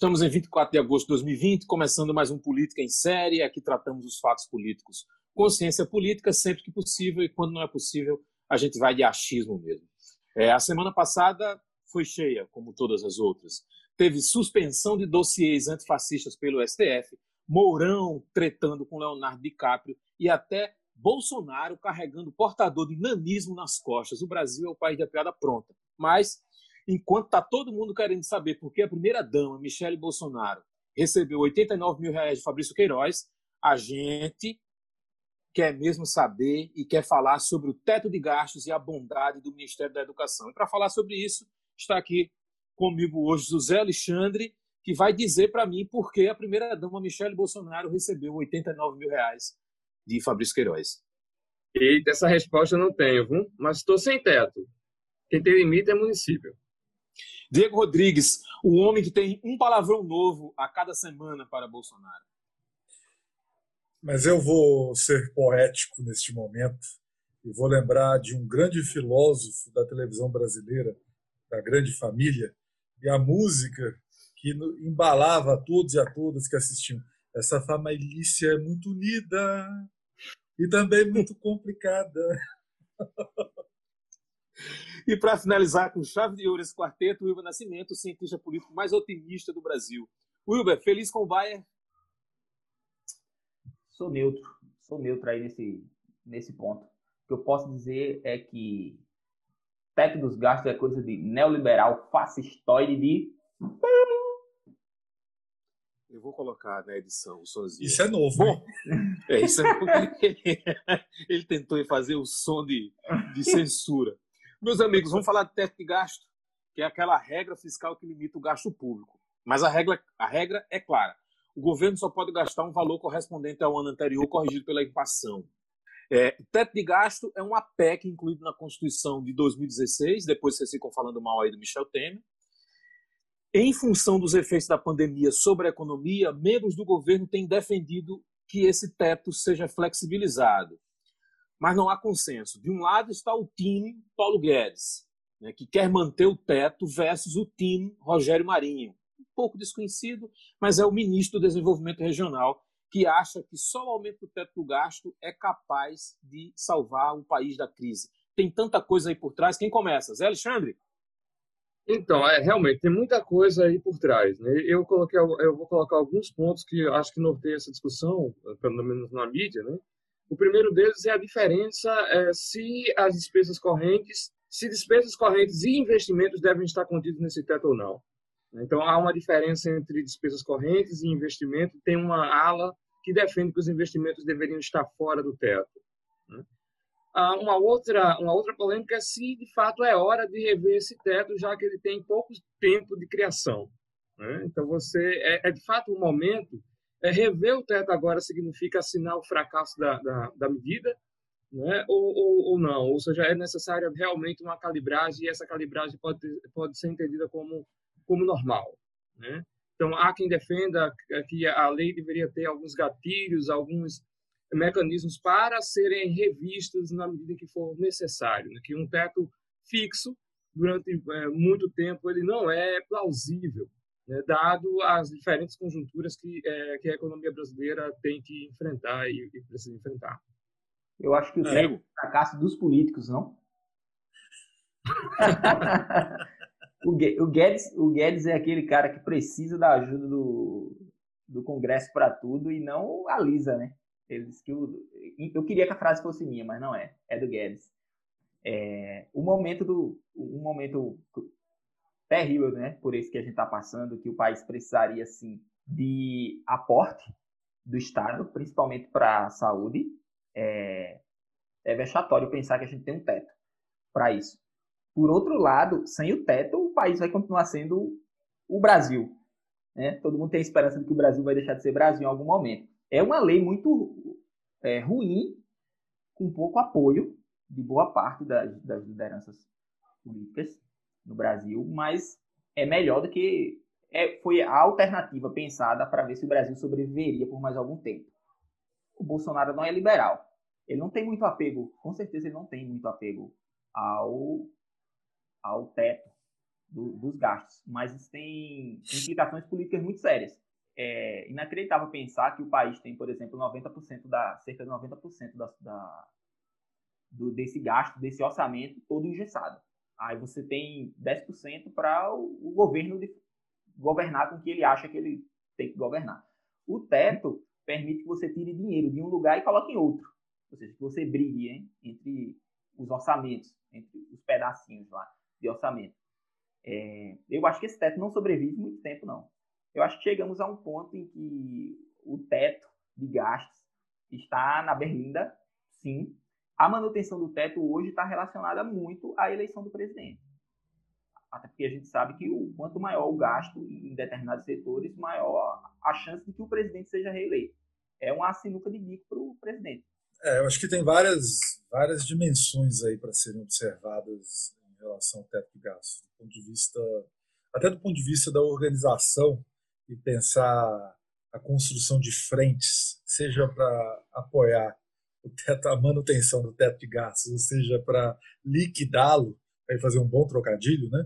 Estamos em 24 de agosto de 2020, começando mais um Política em Série. Aqui tratamos os fatos políticos. Consciência política sempre que possível e quando não é possível, a gente vai de achismo mesmo. É, a semana passada foi cheia, como todas as outras. Teve suspensão de dossiês antifascistas pelo STF, Mourão tretando com Leonardo DiCaprio e até Bolsonaro carregando portador de nanismo nas costas. O Brasil é o país da piada pronta. Mas enquanto está todo mundo querendo saber por que a primeira-dama, Michele Bolsonaro, recebeu 89 mil reais de Fabrício Queiroz, a gente quer mesmo saber e quer falar sobre o teto de gastos e a bondade do Ministério da Educação. E para falar sobre isso, está aqui comigo hoje José Alexandre, que vai dizer para mim por que a primeira-dama Michele Bolsonaro recebeu 89 mil reais de Fabrício Queiroz. Eita, essa resposta eu não tenho, viu? mas estou sem teto. Quem tem limite é município. Diego Rodrigues, o homem que tem um palavrão novo a cada semana para Bolsonaro. Mas eu vou ser poético neste momento e vou lembrar de um grande filósofo da televisão brasileira, da grande família, e a música que embalava a todos e a todas que assistiam. Essa família é muito unida e também muito complicada. E para finalizar com chave de ouro esse quarteto, Wilber Nascimento, o cientista político mais otimista do Brasil. Wilber, feliz com o Bayern? Sou neutro, sou neutro aí nesse, nesse ponto. O que eu posso dizer é que teto dos gastos é coisa de neoliberal fascistoide de... Eu vou colocar na edição o sozinho. Isso é novo. Bom, é, isso é ele tentou fazer o som de, de censura. Meus amigos, vamos falar de teto de gasto, que é aquela regra fiscal que limita o gasto público. Mas a regra, a regra é clara. O governo só pode gastar um valor correspondente ao ano anterior, corrigido pela inflação. É, teto de gasto é uma PEC incluído na Constituição de 2016, depois vocês ficam falando mal aí do Michel Temer. Em função dos efeitos da pandemia sobre a economia, membros do governo têm defendido que esse teto seja flexibilizado mas não há consenso. De um lado está o time Paulo Guedes, né, que quer manter o teto, versus o time Rogério Marinho, um pouco desconhecido, mas é o ministro do Desenvolvimento Regional, que acha que só o aumento do teto do gasto é capaz de salvar o país da crise. Tem tanta coisa aí por trás. Quem começa? Zé Alexandre? Então, é, realmente, tem muita coisa aí por trás. Né? Eu, coloquei, eu vou colocar alguns pontos que acho que norteiam essa discussão, pelo menos na mídia, né? O primeiro deles é a diferença é, se as despesas correntes, se despesas correntes e investimentos devem estar contidos nesse teto ou não. Então há uma diferença entre despesas correntes e investimento. Tem uma ala que defende que os investimentos deveriam estar fora do teto. Né? Há uma outra, uma outra polêmica é se de fato é hora de rever esse teto, já que ele tem pouco tempo de criação. Né? Então você é, é de fato um momento é, rever o teto agora significa assinar o fracasso da, da, da medida, né? Ou, ou, ou, não? Ou seja, é necessária realmente uma calibragem e essa calibragem pode, pode ser entendida como, como normal. Né? Então, há quem defenda que a lei deveria ter alguns gatilhos, alguns mecanismos para serem revistos na medida que for necessário. Né? Que um teto fixo, durante é, muito tempo, ele não é plausível né, dado as diferentes conjunturas que, é, que a economia brasileira tem que enfrentar e, e precisa enfrentar. Eu acho que o é. o fracasso dos políticos, não? o, Guedes, o Guedes é aquele cara que precisa da ajuda do, do Congresso para tudo e não a Lisa, né? Ele disse que o, eu queria que a frase fosse minha, mas não é. É do Guedes. É, o momento do um momento terrível, né? Por isso que a gente está passando, que o país precisaria, assim, de aporte do Estado, principalmente para a saúde. É, é vexatório pensar que a gente tem um teto para isso. Por outro lado, sem o teto, o país vai continuar sendo o Brasil. Né? Todo mundo tem a esperança de que o Brasil vai deixar de ser Brasil em algum momento. É uma lei muito é, ruim, com pouco apoio de boa parte das, das lideranças políticas no Brasil, mas é melhor do que é, foi a alternativa pensada para ver se o Brasil sobreviveria por mais algum tempo. O Bolsonaro não é liberal. Ele não tem muito apego, com certeza ele não tem muito apego ao, ao teto do, dos gastos, mas isso tem implicações políticas muito sérias. É inacreditável pensar que o país tem, por exemplo, 90% da, cerca de 90% da, da, do, desse gasto, desse orçamento todo engessado. Aí você tem 10% para o, governo de, governar com o que ele acha que ele tem que governar. O teto permite que você tire dinheiro de um lugar e coloque em outro. Ou seja, que você brigue hein, entre os orçamentos, entre os pedacinhos lá de orçamento. É, eu acho que esse teto não sobrevive muito tempo, não. Eu acho que chegamos a um ponto em que o teto de gastos está na berlinda, sim. A manutenção do teto hoje está relacionada muito à eleição do presidente. Até porque a gente sabe que o quanto maior o gasto em determinados setores, maior a chance de que o presidente seja reeleito. É uma sinuca de bico para o presidente. É, eu acho que tem várias, várias dimensões aí para serem observadas em relação ao teto de gastos, do ponto de vista, até do ponto de vista da organização e pensar a construção de frentes, seja para apoiar teto, a manutenção do teto de gastos, ou seja, para liquidá-lo, para fazer um bom trocadilho, né?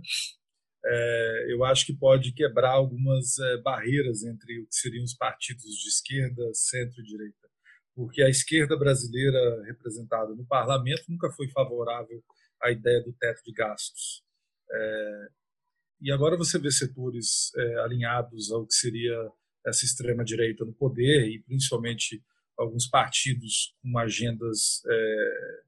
É, eu acho que pode quebrar algumas é, barreiras entre o que seriam os partidos de esquerda, centro e direita, porque a esquerda brasileira representada no parlamento nunca foi favorável à ideia do teto de gastos. É, e agora você vê setores é, alinhados ao que seria essa extrema-direita no poder, e principalmente alguns partidos com agendas, é,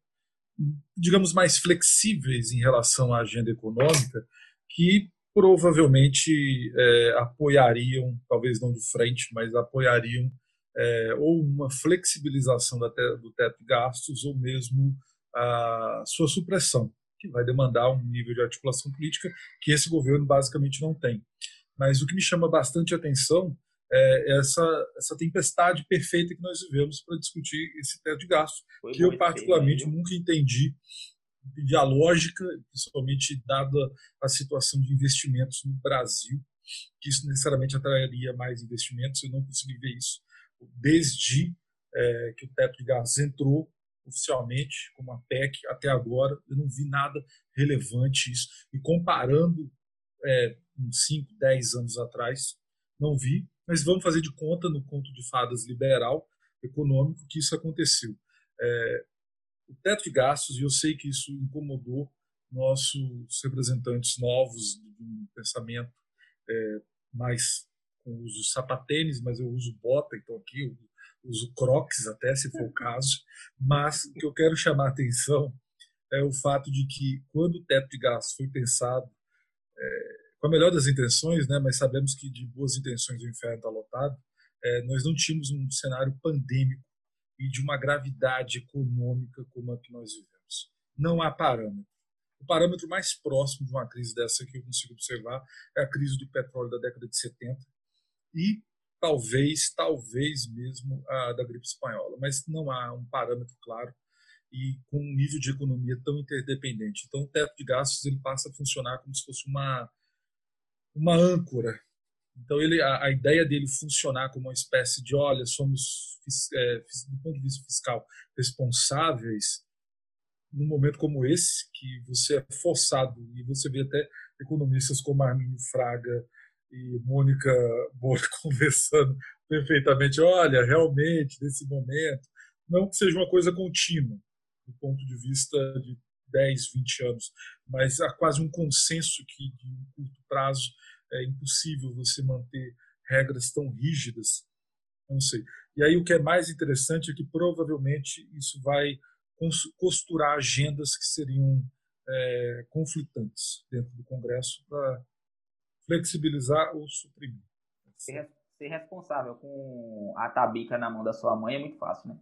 digamos, mais flexíveis em relação à agenda econômica, que provavelmente é, apoiariam, talvez não de frente, mas apoiariam é, ou uma flexibilização do teto de gastos ou mesmo a sua supressão que vai demandar um nível de articulação política que esse governo basicamente não tem. Mas o que me chama bastante atenção é essa, essa tempestade perfeita que nós vivemos para discutir esse teto de gastos, Foi que eu particularmente feio, nunca entendi de a lógica, principalmente dada a situação de investimentos no Brasil, que isso necessariamente atrairia mais investimentos. Eu não consegui ver isso desde é, que o teto de gastos entrou oficialmente como a PEC até agora. Eu não vi nada relevante isso. E comparando é, uns 5, 10 anos atrás, não vi. Mas vamos fazer de conta no conto de fadas liberal econômico que isso aconteceu. É, o teto de gastos, e eu sei que isso incomodou nossos representantes novos de um pensamento é, mais com uso sapatênis, mas eu uso bota, então aqui eu uso crocs até, se for o caso, mas o que eu quero chamar a atenção é o fato de que quando o teto de gastos foi pensado, é, com a melhor das intenções, né, mas sabemos que de boas intenções o inferno está lotado, é, nós não tínhamos um cenário pandêmico e de uma gravidade econômica como a que nós vivemos. Não há parâmetro. O parâmetro mais próximo de uma crise dessa que eu consigo observar é a crise do petróleo da década de 70 e talvez, talvez mesmo a da gripe espanhola, mas não há um parâmetro claro e com um nível de economia tão interdependente. Então, o teto de gastos ele passa a funcionar como se fosse uma uma âncora. Então, ele, a, a ideia dele funcionar como uma espécie de, olha, somos é, do ponto de vista fiscal responsáveis num momento como esse, que você é forçado e você vê até economistas como Arminio Fraga e Mônica Boa conversando perfeitamente. Olha, realmente, nesse momento, não que seja uma coisa contínua, do ponto de vista de 10, 20 anos, mas há quase um consenso que, de um curto prazo, é impossível você manter regras tão rígidas. Não sei. E aí o que é mais interessante é que provavelmente isso vai costurar agendas que seriam é, conflitantes dentro do Congresso para flexibilizar ou suprimir. Ser, ser responsável com a tabica na mão da sua mãe é muito fácil, né?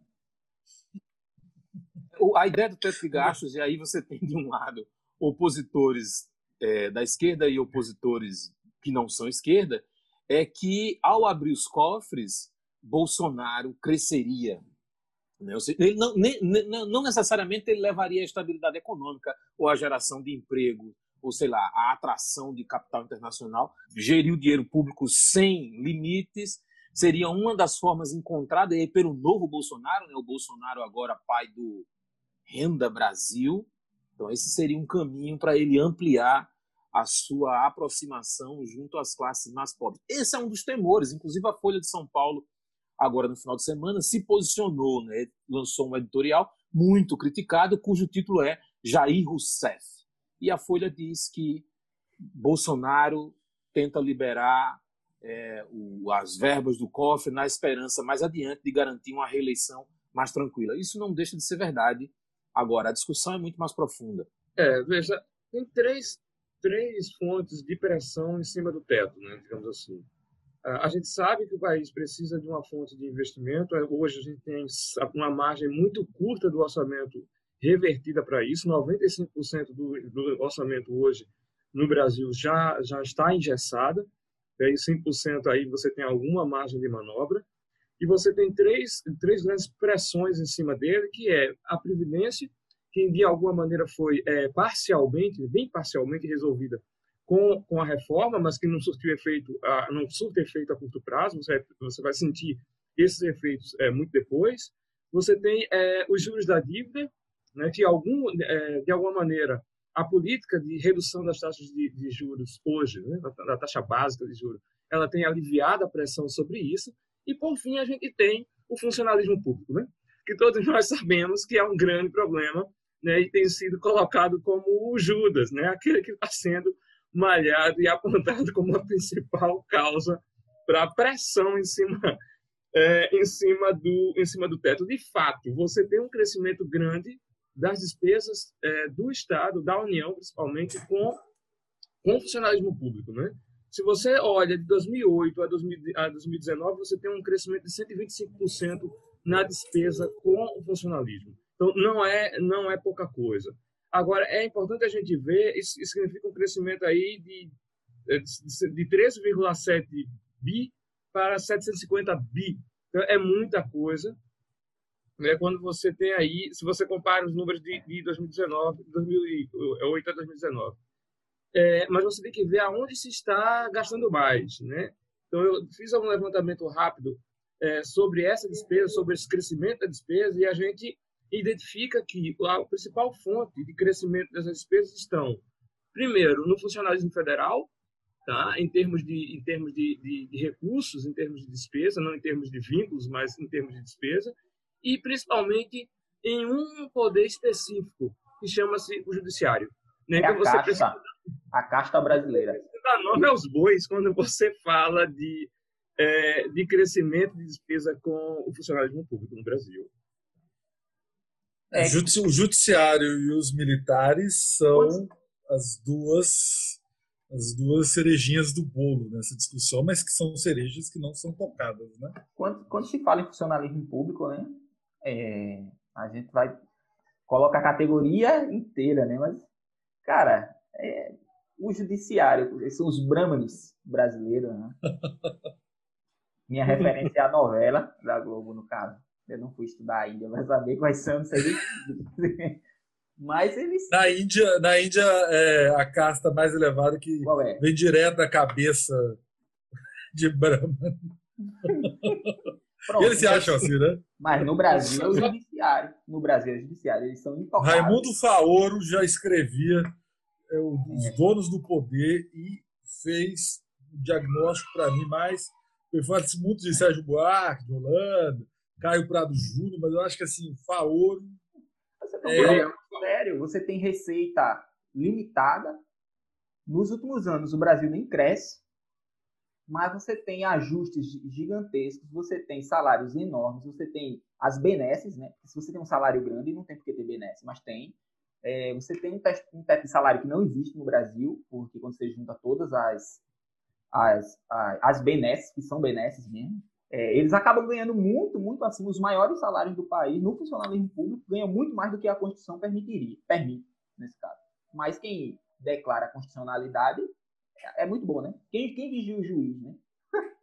A ideia do teto de gastos, e aí você tem de um lado opositores é, da esquerda e opositores que não são esquerda, é que ao abrir os cofres, Bolsonaro cresceria. Né? Ele não, nem, não necessariamente ele levaria a estabilidade econômica ou a geração de emprego ou sei lá, a atração de capital internacional, gerir o dinheiro público sem limites, seria uma das formas encontradas aí pelo novo Bolsonaro, né? o Bolsonaro agora pai do Renda Brasil. Então esse seria um caminho para ele ampliar a sua aproximação junto às classes mais pobres. Esse é um dos temores. Inclusive, a Folha de São Paulo, agora no final de semana, se posicionou, né? lançou um editorial muito criticado, cujo título é Jair Rousseff. E a Folha diz que Bolsonaro tenta liberar é, o, as verbas do cofre na esperança mais adiante de garantir uma reeleição mais tranquila. Isso não deixa de ser verdade. Agora, a discussão é muito mais profunda. É, veja, tem três três fontes de pressão em cima do teto, né, digamos assim. A gente sabe que o país precisa de uma fonte de investimento. Hoje a gente tem uma margem muito curta do orçamento revertida para isso. 95% do, do orçamento hoje no Brasil já, já está engessada. E aí 5% aí você tem alguma margem de manobra. E você tem três, três grandes pressões em cima dele, que é a Previdência, que de alguma maneira foi é, parcialmente, bem parcialmente resolvida com, com a reforma, mas que não surtiu efeito, a, não surte efeito a curto prazo, você, você vai sentir esses efeitos é, muito depois. Você tem é, os juros da dívida, né, que algum, é, de alguma maneira a política de redução das taxas de, de juros hoje, né, da, da taxa básica de juros, ela tem aliviado a pressão sobre isso. E, por fim, a gente tem o funcionalismo público, né? que todos nós sabemos que é um grande problema né, e tem sido colocado como o Judas, né, aquele que está sendo malhado e apontado como a principal causa para a pressão em cima é, em cima do em cima do teto. De fato, você tem um crescimento grande das despesas é, do Estado, da União, principalmente com com o funcionalismo público, né? Se você olha de 2008 a, 2019, você tem um crescimento de 125% na despesa com o funcionalismo. Então, não é, não é pouca coisa. Agora, é importante a gente ver, isso, isso significa um crescimento aí de, de 13,7 bi para 750 bi. Então, é muita coisa. É quando você tem aí, se você compara os números de, de 2019, 2008 a 2019. É, mas você tem que ver aonde se está gastando mais, né? Então, eu fiz um levantamento rápido é, sobre essa despesa, sobre esse crescimento da despesa, e a gente identifica que a principal fonte de crescimento dessas despesas estão, primeiro, no funcionalismo federal, tá? em termos, de, em termos de, de, de recursos, em termos de despesa, não em termos de vínculos, mas em termos de despesa, e principalmente em um poder específico, que chama-se o judiciário. Né? É então, você casta, precisa... a casta brasileira. Você dá nome aos bois quando você fala de, é, de crescimento de despesa com o funcionalismo público no Brasil. É. O judiciário e os militares são as duas as duas cerejinhas do bolo nessa discussão, mas que são cerejas que não são tocadas, né? Quando, quando se fala em funcionalismo público, né, é, a gente vai colocar a categoria inteira, né? Mas, cara, é, o judiciário, são os brahmanes brasileiros, né? Minha referência é a novela da Globo, no caso. Eu não fui estudar a Índia, vai saber quais são, não sei Mas eles. Na Índia, na Índia é a casta mais elevada que é? vem direto da cabeça de Brahma. Pronto, eles se acham assim, né? Mas no Brasil é o judiciário. No Brasil é o judiciário. Eles são intocáveis. Raimundo Faoro já escrevia é, os é. donos do poder e fez um diagnóstico para mim mais. Eu falo muito de Sérgio Buarque, de Holanda, Caio Prado Júnior, mas eu acho que assim, Faoro. Você tá é... sério, você tem receita limitada. Nos últimos anos, o Brasil nem cresce, mas você tem ajustes gigantescos, você tem salários enormes, você tem as benesses, né? Se você tem um salário grande, não tem por que ter benesse, mas tem. É, você tem um, teto, um teto de salário que não existe no Brasil, porque quando você junta todas as, as, as, as benesses, que são benesses mesmo, é, eles acabam ganhando muito, muito acima. Os maiores salários do país no funcionalismo público ganham muito mais do que a Constituição permitiria, permite, nesse caso. Mas quem declara a constitucionalidade é, é muito bom, né? Quem, quem vigia o juiz, né?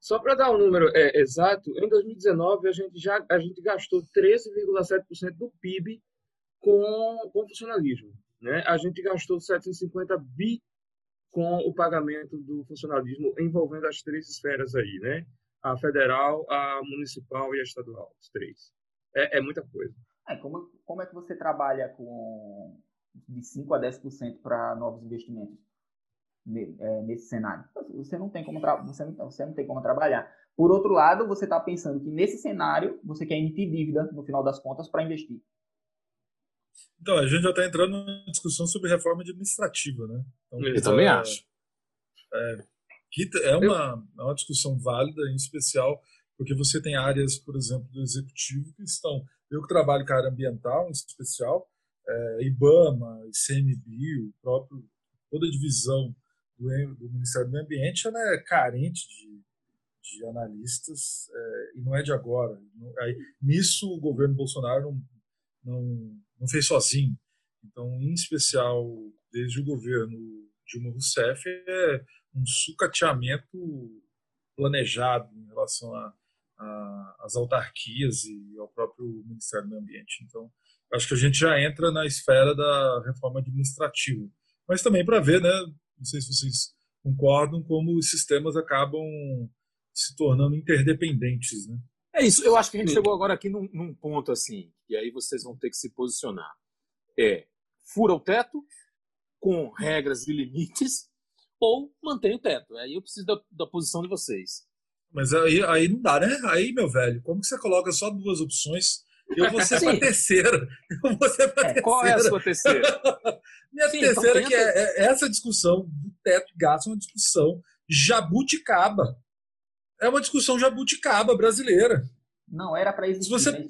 Só para dar um número é, exato, em 2019 a gente já a gente gastou 13,7% do PIB com, com funcionalismo. Né? A gente gastou 750 bi com o pagamento do funcionalismo envolvendo as três esferas aí, né? A federal, a municipal e a estadual, os três. É, é muita coisa. É, como, como é que você trabalha com, de 5 a 10% para novos investimentos é, nesse cenário. Você não tem como você não, você não tem como trabalhar. Por outro lado, você está pensando que nesse cenário você quer emitir dívida no final das contas para investir. Então, a gente já está entrando numa discussão sobre reforma administrativa, né? Então, Eu também é, acho. É, que é uma, é uma discussão válida, em especial porque você tem áreas, por exemplo, do executivo que estão. Eu que trabalho com a área ambiental, em especial, é, IBAMA, ICMBio, próprio, toda a divisão do, do, Ministério do Meio Ambiente, ela é carente de, de analistas é, e não é de agora. Aí, nisso, o governo Bolsonaro não, não, não fez sozinho. Então, em especial, desde o governo Dilma Rousseff, é um sucateamento planejado em relação às autarquias e ao próprio Ministério do Meio Ambiente. Então, acho que a gente já entra na esfera da reforma administrativa. Mas também para ver, né, não sei se vocês concordam, como os sistemas acabam se tornando interdependentes. Né? É isso, eu acho que a gente chegou agora aqui num, num ponto assim, e aí vocês vão ter que se posicionar. É, fura o teto com regras e limites ou mantém o teto. Aí eu preciso da, da posição de vocês. Mas aí, aí não dá, né? Aí, meu velho, como que você coloca só duas opções? Eu vou ser para terceira. Eu vou ser para é, terceira. Qual é a sua terceira? Minha Sim, então terceira, então que é, é, essa discussão do teto gasto, é uma discussão jabuticaba. É uma discussão jabuticaba brasileira. Não era para existir. Você... Né,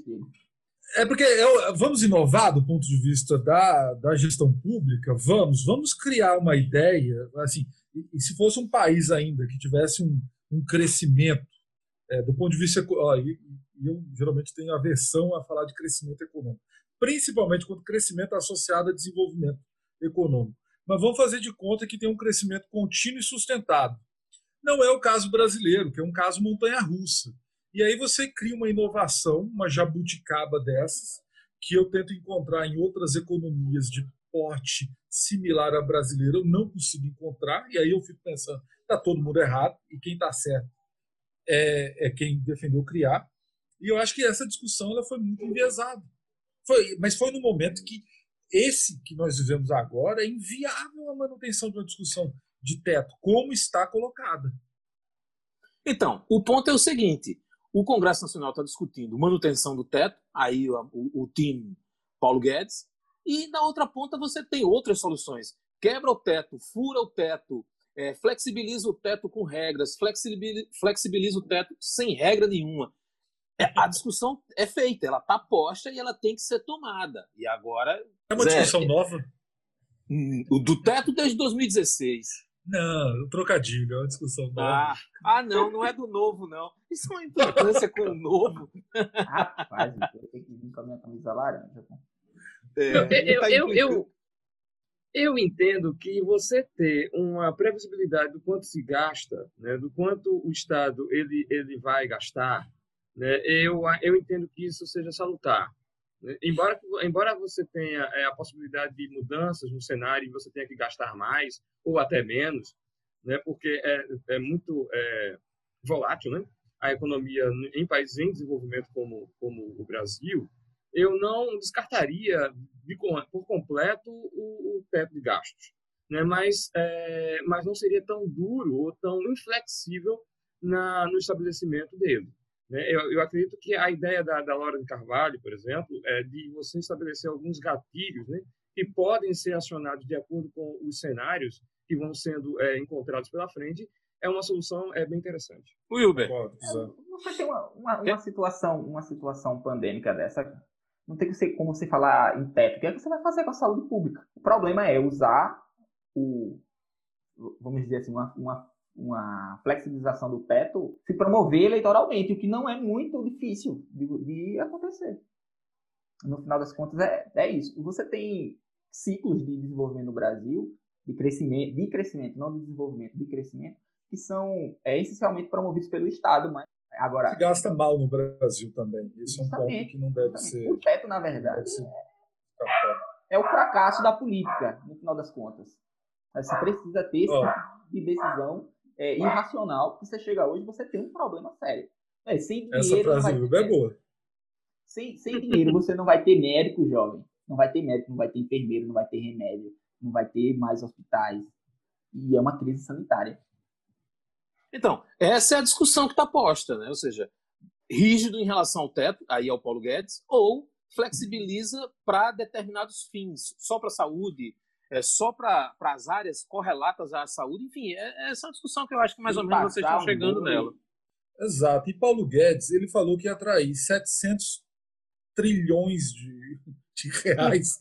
é porque eu, vamos inovar do ponto de vista da, da gestão pública, vamos, vamos criar uma ideia, assim, e, e se fosse um país ainda que tivesse um, um crescimento é, do ponto de vista. Ó, e, e eu geralmente tenho aversão a falar de crescimento econômico, principalmente quando crescimento é associado a desenvolvimento econômico. Mas vamos fazer de conta que tem um crescimento contínuo e sustentado. Não é o caso brasileiro, que é um caso montanha-russa. E aí você cria uma inovação, uma jabuticaba dessas, que eu tento encontrar em outras economias de porte similar à brasileira, eu não consigo encontrar, e aí eu fico pensando, está todo mundo errado, e quem está certo é, é, quem defendeu criar. E eu acho que essa discussão ela foi muito enviesada. Foi, mas foi no momento que esse que nós vivemos agora é inviável a manutenção de uma discussão de teto, como está colocada. Então, o ponto é o seguinte: o Congresso Nacional está discutindo manutenção do teto, aí o, o, o time Paulo Guedes, e na outra ponta você tem outras soluções. Quebra o teto, fura o teto, é, flexibiliza o teto com regras, flexibiliza, flexibiliza o teto sem regra nenhuma. É, a discussão é feita, ela está posta e ela tem que ser tomada. E agora. É uma Zé, discussão nova? Hum, o do teto desde 2016. Não, o trocadilho, é uma discussão nova. Ah, ah, não, não é do novo, não. Isso é uma importância com o novo. Rapaz, eu tenho que vir com a minha camisa laranja. É, eu, tá eu, eu, eu, entendo que você ter uma previsibilidade do quanto se gasta, né, do quanto o Estado ele, ele vai gastar, né, eu, eu entendo que isso seja salutar. Embora, embora você tenha é, a possibilidade de mudanças no cenário e você tenha que gastar mais ou até menos, né, porque é, é muito é, volátil né, a economia em países em desenvolvimento como, como o Brasil, eu não descartaria de, por completo o, o, teto de gastos, né? mas, é, mas não seria tão duro ou tão inflexível na, no estabelecimento dele. Né? Eu, eu, acredito que a ideia da, da Laura de Carvalho, por exemplo, é de você estabelecer alguns gatilhos né? que podem ser acionados de acordo com os cenários que vão sendo é, encontrados pela frente é uma solução é bem interessante. Wilber, você tem uma, uma, uma, situação, uma situação pandêmica dessa, não tem como você falar em teto. O que é que você vai fazer com a saúde pública? O problema é usar o, vamos dizer assim, uma, uma, uma flexibilização do teto se promover eleitoralmente, o que não é muito difícil de, de acontecer. No final das contas, é, é isso. Você tem ciclos de desenvolvimento no Brasil, de crescimento, de crescimento, não de desenvolvimento, de crescimento, que são é, essencialmente promovidos pelo Estado, mas Agora, se gasta mal no Brasil também. Isso é um ponto que não deve ser. O teto, na verdade, é, é, o fracasso da política, no final das contas. Você precisa ter esse oh. tipo de decisão é, irracional, porque você chega hoje você tem um problema sério. É, sem dinheiro, Essa frase é boa. Sem, sem dinheiro você não vai ter médico jovem. não vai ter médico, não vai ter enfermeiro, não vai ter remédio, não vai ter mais hospitais. E é uma crise sanitária. Então, essa é a discussão que está posta, né? Ou seja, rígido em relação ao teto, aí é o Paulo Guedes, ou flexibiliza para determinados fins, só para a saúde, é, só para as áreas correlatas à saúde, enfim, é, é essa discussão que eu acho que mais ou menos vocês estão chegando nela. Exato. E Paulo Guedes, ele falou que ia atrair 700 trilhões de, de reais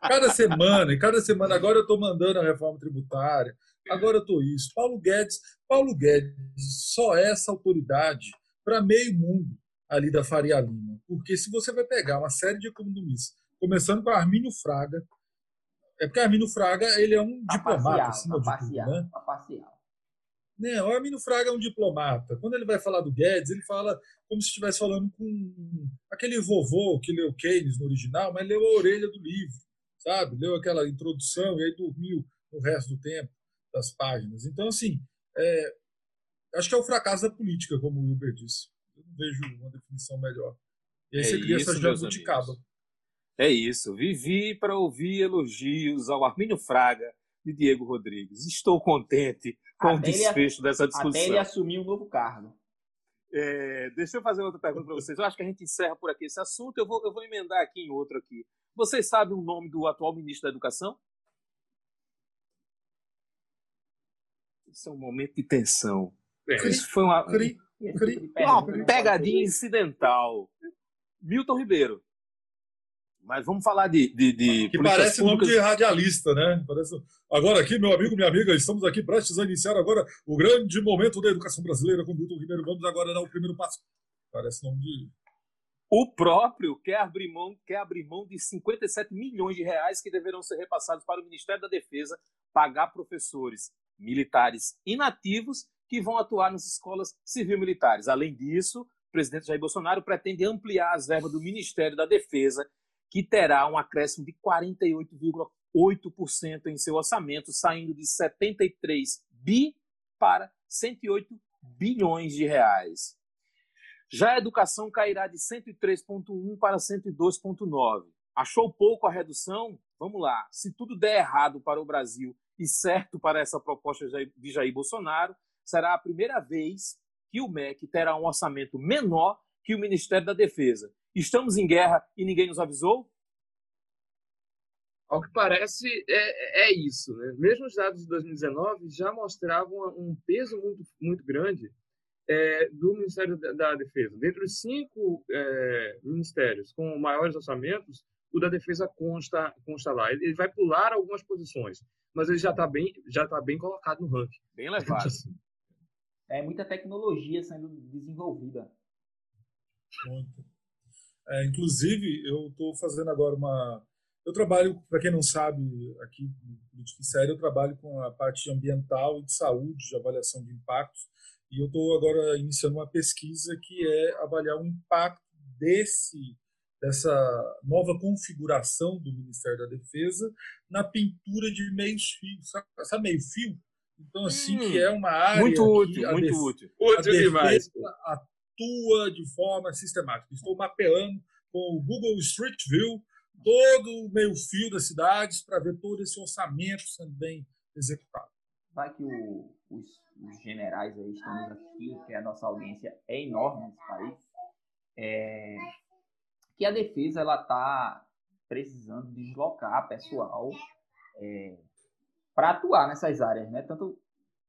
cada semana. E cada semana, agora eu estou mandando a reforma tributária, agora eu estou isso. Paulo Guedes, Paulo Guedes só é essa autoridade para meio mundo ali da Faria Lima. Porque se você vai pegar uma série de economistas, começando com Armínio Fraga, é porque Armínio Fraga ele é um tá diplomata, parcial, acima tá de parcial, tudo, né? tá parcial. Não, o Armínio Fraga é um diplomata. Quando ele vai falar do Guedes, ele fala como se estivesse falando com aquele vovô que leu Keynes no original, mas leu a orelha do livro, sabe? Leu aquela introdução e aí dormiu o resto do tempo das páginas. Então, assim, é, acho que é o fracasso da política, como o Wilber disse. Eu não vejo uma definição melhor. E aí É você cria isso, essa jabuticaba. amigos. É isso. Vivi para ouvir elogios ao Armínio Fraga de Diego Rodrigues. Estou contente com o Até ele- desfecho dessa Até ele discussão. assumir um novo cargo. É, deixa eu fazer outra pergunta para vocês. Eu acho que a gente encerra por aqui esse assunto. Eu vou, eu vou emendar aqui em outro aqui. Vocês sabem o nome do atual ministro da Educação? Isso é um momento de tensão. É, Isso foi uma, Cri, Cri- de uma não pegadinha incidental. Milton Ribeiro. Mas vamos falar de, de, de Que parece nome públicas. de radialista, né? Parece... Agora aqui, meu amigo, minha amiga, estamos aqui prestes a iniciar agora o grande momento da educação brasileira com Milton Ribeiro. Vamos agora dar o primeiro passo. Parece nome de. O próprio quer abrir mão, quer abrir mão de 57 milhões de reais que deverão ser repassados para o Ministério da Defesa pagar professores militares inativos que vão atuar nas escolas civil-militares. Além disso, o presidente Jair Bolsonaro pretende ampliar as verbas do Ministério da Defesa, que terá um acréscimo de 48,8% em seu orçamento, saindo de 73 bi para 108 bilhões de reais. Já a educação cairá de 103,1 para 102,9. Achou pouco a redução? Vamos lá. Se tudo der errado para o Brasil e certo para essa proposta de Jair Bolsonaro, será a primeira vez que o MEC terá um orçamento menor que o Ministério da Defesa. Estamos em guerra e ninguém nos avisou? Ao que parece, é, é isso. Né? Mesmo os dados de 2019 já mostravam um peso muito, muito grande é, do Ministério da, da Defesa. Dentre os cinco é, ministérios com maiores orçamentos, o da Defesa consta, consta lá. Ele, ele vai pular algumas posições, mas ele já está bem, já tá bem colocado no ranking. Bem levado. É muita tecnologia sendo desenvolvida. Muito. É, inclusive, eu estou fazendo agora uma. Eu trabalho, para quem não sabe, aqui no Política em Série, eu trabalho com a parte ambiental e de saúde, de avaliação de impactos, e eu estou agora iniciando uma pesquisa que é avaliar o impacto desse dessa nova configuração do Ministério da Defesa na pintura de meios fios, sabe, sabe meio fio? Então, assim, Hum, que é uma área Muito útil, a muito def- útil. a Útil demais. defesa atua de forma sistemática. Estou mapeando com o Google Street View todo o meio fio das cidades para ver todo esse orçamento sendo bem executado. Vai que o- os, os generais aí nos assistindo, que a nossa audiência é enorme nesse país. É, que a defesa ela está precisando deslocar pessoal para atuar nessas áreas, né? Tanto,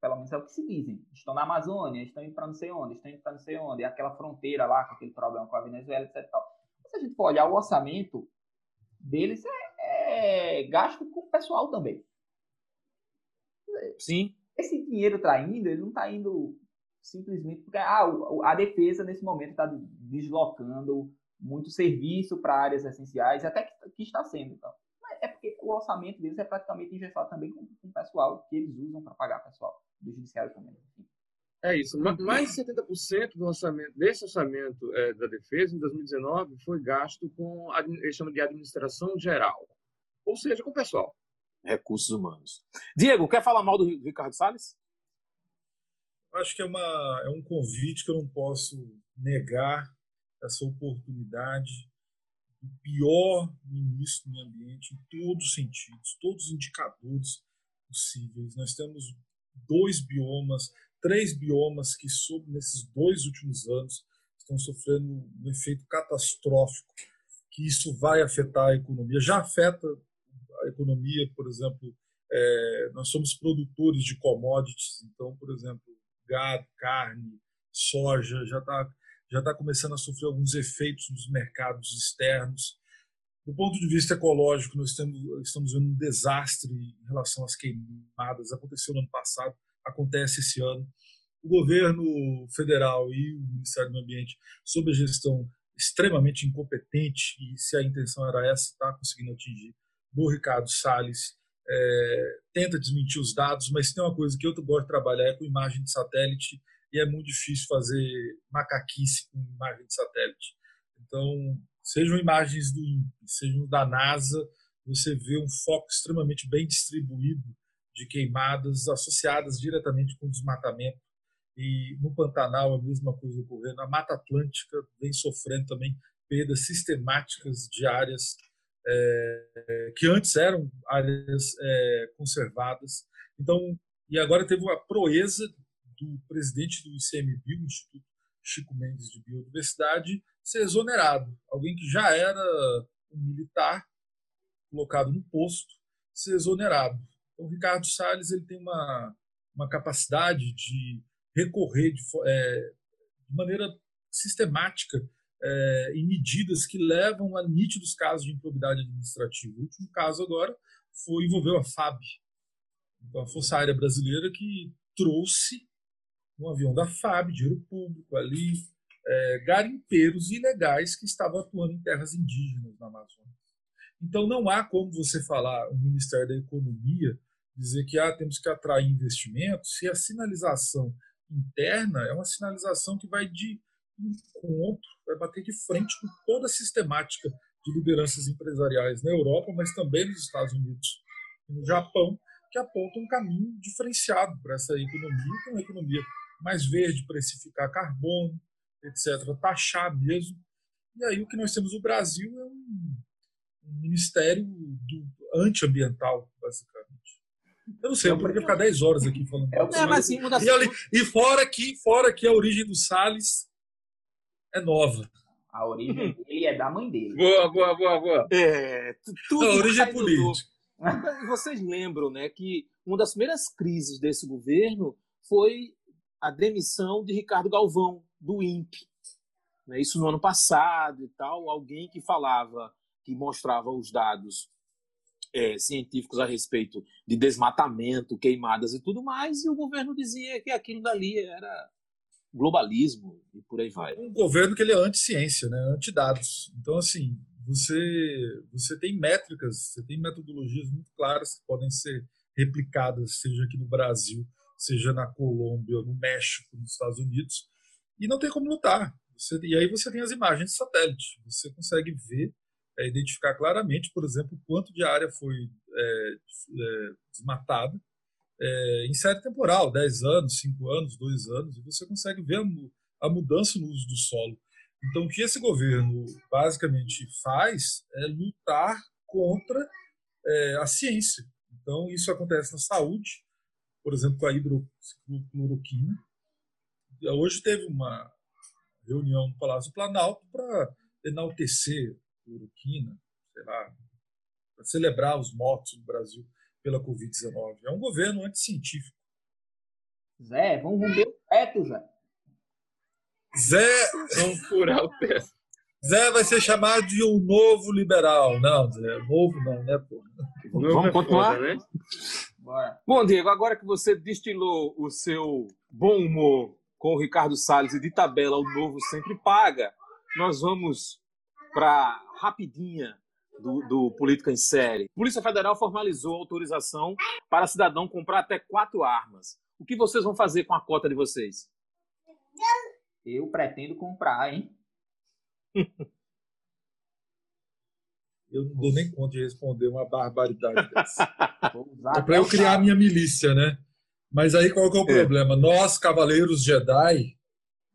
pelo menos é o que se dizem. Estão na Amazônia, estão indo para não sei onde, estão indo para não sei onde, aquela fronteira lá com aquele problema com a Venezuela, etc. tal. Se a gente for olhar o orçamento deles, é, é gasto com o pessoal também. Sim. esse dinheiro está indo, ele não está indo simplesmente porque ah, a defesa nesse momento está deslocando muito serviço para áreas essenciais, até que, que está sendo. Então. É porque o orçamento deles é praticamente engessado também com, com o pessoal que eles usam para pagar pessoal, do judiciário também. É isso. Ma- Mais de 70% do orçamento, desse orçamento eh, da defesa, em 2019, foi gasto com, eles chamam de administração geral. Ou seja, com o pessoal. Recursos humanos. Diego, quer falar mal do Ricardo Salles? Acho que é, uma, é um convite que eu não posso negar essa oportunidade o pior ministro do meio ambiente em todos os sentidos, todos os indicadores possíveis. Nós temos dois biomas, três biomas que, sob nesses dois últimos anos, estão sofrendo um efeito catastrófico, que isso vai afetar a economia. Já afeta a economia, por exemplo, é, nós somos produtores de commodities, então, por exemplo, gado, carne, soja, já está já tá começando a sofrer alguns efeitos nos mercados externos. Do ponto de vista ecológico, nós temos, estamos vendo um desastre em relação às queimadas. Aconteceu no ano passado, acontece esse ano. O governo federal e o Ministério do Ambiente, sob a gestão extremamente incompetente, e se a intenção era essa, está conseguindo atingir, do Ricardo Salles, é, tenta desmentir os dados, mas tem uma coisa que eu gosto de trabalhar é com imagem de satélite e é muito difícil fazer macaquice com imagem de satélite. Então, sejam imagens do INPE, sejam da NASA, você vê um foco extremamente bem distribuído de queimadas associadas diretamente com desmatamento. E no Pantanal a mesma coisa ocorrendo. A Mata Atlântica vem sofrendo também perdas sistemáticas de áreas é, que antes eram áreas é, conservadas. Então, e agora teve a proeza do presidente do ICMBio, Instituto Chico Mendes de Biodiversidade, ser exonerado. Alguém que já era um militar, colocado no posto, ser exonerado. Então, o Ricardo Salles ele tem uma, uma capacidade de recorrer de, é, de maneira sistemática é, em medidas que levam a nítidos casos de improbidade administrativa. O último caso agora foi envolveu a FAB, então a Força Aérea Brasileira, que trouxe um avião da FAB, dinheiro público ali, é, garimpeiros ilegais que estavam atuando em terras indígenas na Amazônia. Então não há como você falar, o Ministério da Economia, dizer que ah, temos que atrair investimentos, se a sinalização interna é uma sinalização que vai de encontro, vai bater de frente com toda a sistemática de lideranças empresariais na Europa, mas também nos Estados Unidos e no Japão, que apontam um caminho diferenciado para essa economia, que é uma economia mais verde, precificar carbono, etc., taxar mesmo. E aí o que nós temos no Brasil é um, um ministério do antiambiental, basicamente. Eu não sei, eu poderia ficar 10 horas aqui falando. É, é, mas, assim, e, e, fora que, fora que a origem do Salles é nova. A origem dele é da mãe dele. Boa, boa, boa, boa. É, tudo a origem é política. Vocês lembram, né, que uma das primeiras crises desse governo foi a demissão de Ricardo Galvão, do INPE. Né, isso no ano passado e tal, alguém que falava, que mostrava os dados é, científicos a respeito de desmatamento, queimadas e tudo mais, e o governo dizia que aquilo dali era globalismo e por aí vai. Um governo que ele é anti-ciência, né? anti-dados. Então, assim, você, você tem métricas, você tem metodologias muito claras que podem ser replicadas, seja aqui no Brasil, seja na Colômbia, no México, nos Estados Unidos, e não tem como lutar. Você, e aí você tem as imagens de satélite, você consegue ver, é, identificar claramente, por exemplo, quanto de área foi é, é, desmatada, é, em série temporal, 10 anos, 5 anos, 2 anos, e você consegue ver a, a mudança no uso do solo. Então, o que esse governo basicamente faz é lutar contra é, a ciência. Então, isso acontece na saúde, por exemplo, com a hidrocloroquina. Hoje teve uma reunião no Palácio do Planalto para enaltecer a cloroquina, sei lá, para celebrar os mortos no Brasil pela Covid-19. É um governo anticientífico. Zé, vamos romper o teto, Zé. Zé. Vamos furar o teto. Zé vai ser chamado de um novo liberal. Não, Zé, novo não, né, pô? Vamos continuar? Foda, né? Bora. Bom, Diego, agora que você destilou o seu bom humor com o Ricardo Salles e de tabela o novo sempre paga, nós vamos para rapidinha do, do Política em Série. A Polícia Federal formalizou a autorização para cidadão comprar até quatro armas. O que vocês vão fazer com a cota de vocês? Eu pretendo comprar, hein? eu não dou nem conta de responder uma barbaridade dessa. é para eu criar a minha milícia, né? Mas aí qual que é o é. problema? Nós, Cavaleiros Jedi,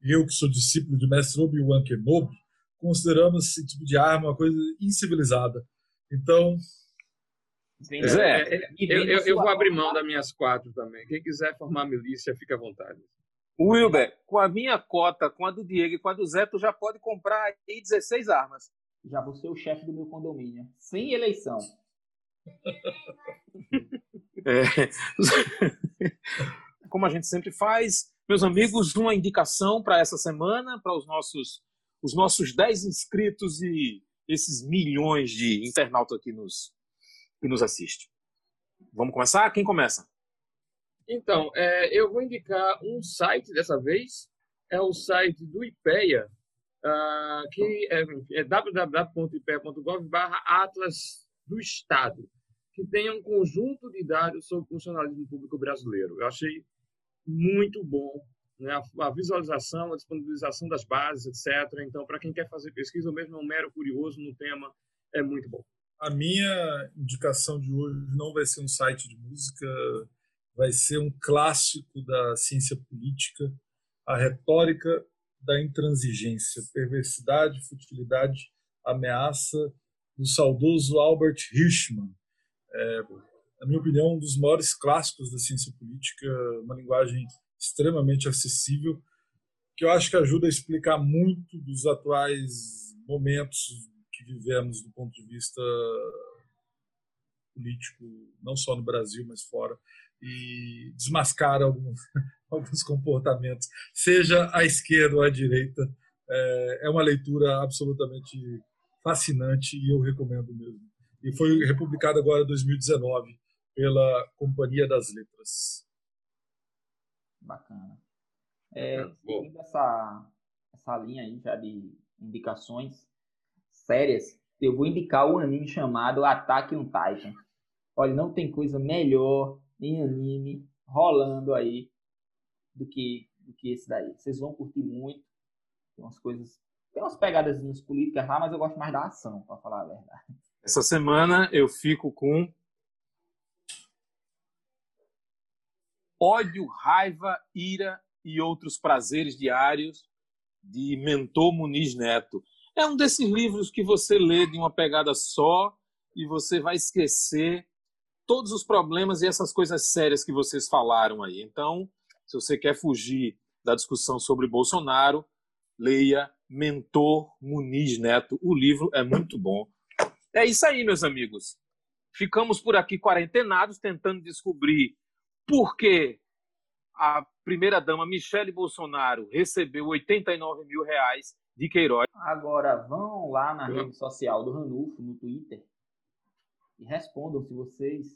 eu que sou discípulo de Mestre Obi-Wan Kenobi, consideramos esse tipo de arma uma coisa incivilizada. Então. É, é, eu, eu, eu vou abrir mão das minhas quatro também. Quem quiser formar milícia, fica à vontade. Wilber, com a minha cota, com a do Diego e com a do Zé, tu já pode comprar aí 16 armas. Já vou ser o chefe do meu condomínio. Sem eleição. É. Como a gente sempre faz, meus amigos, uma indicação para essa semana, para os nossos, os nossos 10 inscritos e esses milhões de internautas que nos, que nos assistem. Vamos começar? Quem começa? Então, é, eu vou indicar um site dessa vez, é o site do IPEA, uh, que é, é www.ipea.gov Atlas do Estado, que tem um conjunto de dados sobre funcionalismo público brasileiro. Eu achei muito bom né? a, a visualização, a disponibilização das bases, etc. Então, para quem quer fazer pesquisa, ou mesmo é um mero curioso no tema, é muito bom. A minha indicação de hoje não vai ser um site de música, vai ser um clássico da ciência política, a retórica da intransigência, perversidade, futilidade, ameaça, do saudoso Albert Hirschman. É, na minha opinião, um dos maiores clássicos da ciência política, uma linguagem extremamente acessível, que eu acho que ajuda a explicar muito dos atuais momentos que vivemos do ponto de vista político, não só no Brasil, mas fora, e desmascara alguns, alguns comportamentos, seja à esquerda ou à direita. É, é uma leitura absolutamente fascinante e eu recomendo mesmo. E foi republicado agora em 2019 pela Companhia das Letras. Bacana. É, é seguindo essa, essa linha aí já de indicações sérias, eu vou indicar o anime chamado Attack on Titan. Olha, não tem coisa melhor em anime rolando aí do que, do que esse daí. Vocês vão curtir muito. Tem umas coisas. Tem umas pegadas políticas lá, mas eu gosto mais da ação, para falar a verdade. Essa semana eu fico com ódio, raiva, ira e outros prazeres diários de Mentor Muniz Neto. É um desses livros que você lê de uma pegada só e você vai esquecer todos os problemas e essas coisas sérias que vocês falaram aí. Então, se você quer fugir da discussão sobre Bolsonaro, leia Mentor Muniz Neto. O livro é muito bom. É isso aí, meus amigos. Ficamos por aqui quarentenados tentando descobrir por que a primeira-dama Michele Bolsonaro recebeu 89 mil reais de Queiroz. Agora vão lá na rede social do Ranulfo, no Twitter, e respondam se vocês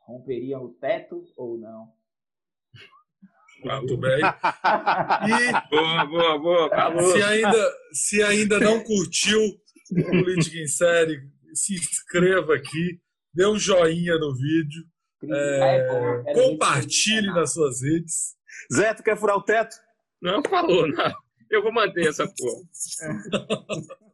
romperiam o teto ou não. Muito bem. E boa, boa, boa. Se ainda, se ainda não curtiu Política em Série, se inscreva aqui, dê um joinha no vídeo, é, compartilhe nas suas redes. Zé, tu quer furar o teto? Não falou, não. Eu vou manter essa porra.